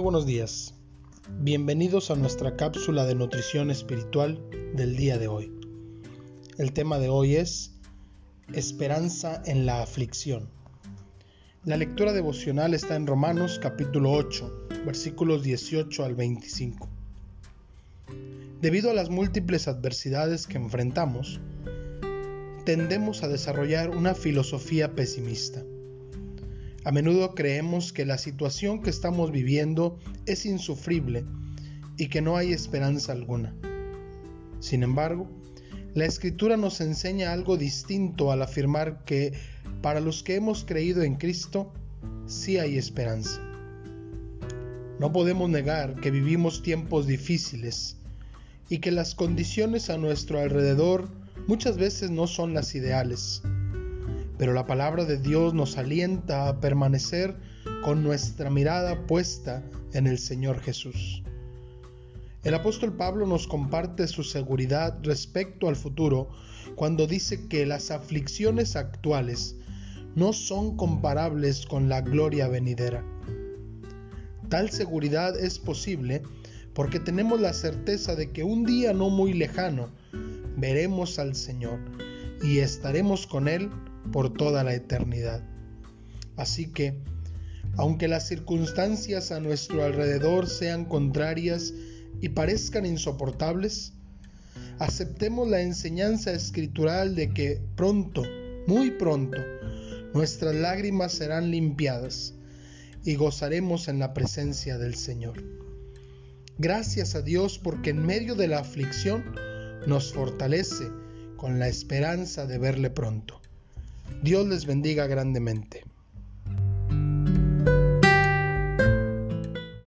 buenos días. Bienvenidos a nuestra cápsula de nutrición espiritual del día de hoy. El tema de hoy es Esperanza en la aflicción. La lectura devocional está en Romanos capítulo 8, versículos 18 al 25. Debido a las múltiples adversidades que enfrentamos, tendemos a desarrollar una filosofía pesimista a menudo creemos que la situación que estamos viviendo es insufrible y que no hay esperanza alguna. Sin embargo, la escritura nos enseña algo distinto al afirmar que para los que hemos creído en Cristo, sí hay esperanza. No podemos negar que vivimos tiempos difíciles y que las condiciones a nuestro alrededor muchas veces no son las ideales pero la palabra de Dios nos alienta a permanecer con nuestra mirada puesta en el Señor Jesús. El apóstol Pablo nos comparte su seguridad respecto al futuro cuando dice que las aflicciones actuales no son comparables con la gloria venidera. Tal seguridad es posible porque tenemos la certeza de que un día no muy lejano veremos al Señor y estaremos con Él por toda la eternidad. Así que, aunque las circunstancias a nuestro alrededor sean contrarias y parezcan insoportables, aceptemos la enseñanza escritural de que pronto, muy pronto, nuestras lágrimas serán limpiadas y gozaremos en la presencia del Señor. Gracias a Dios porque en medio de la aflicción nos fortalece con la esperanza de verle pronto. Dios les bendiga grandemente.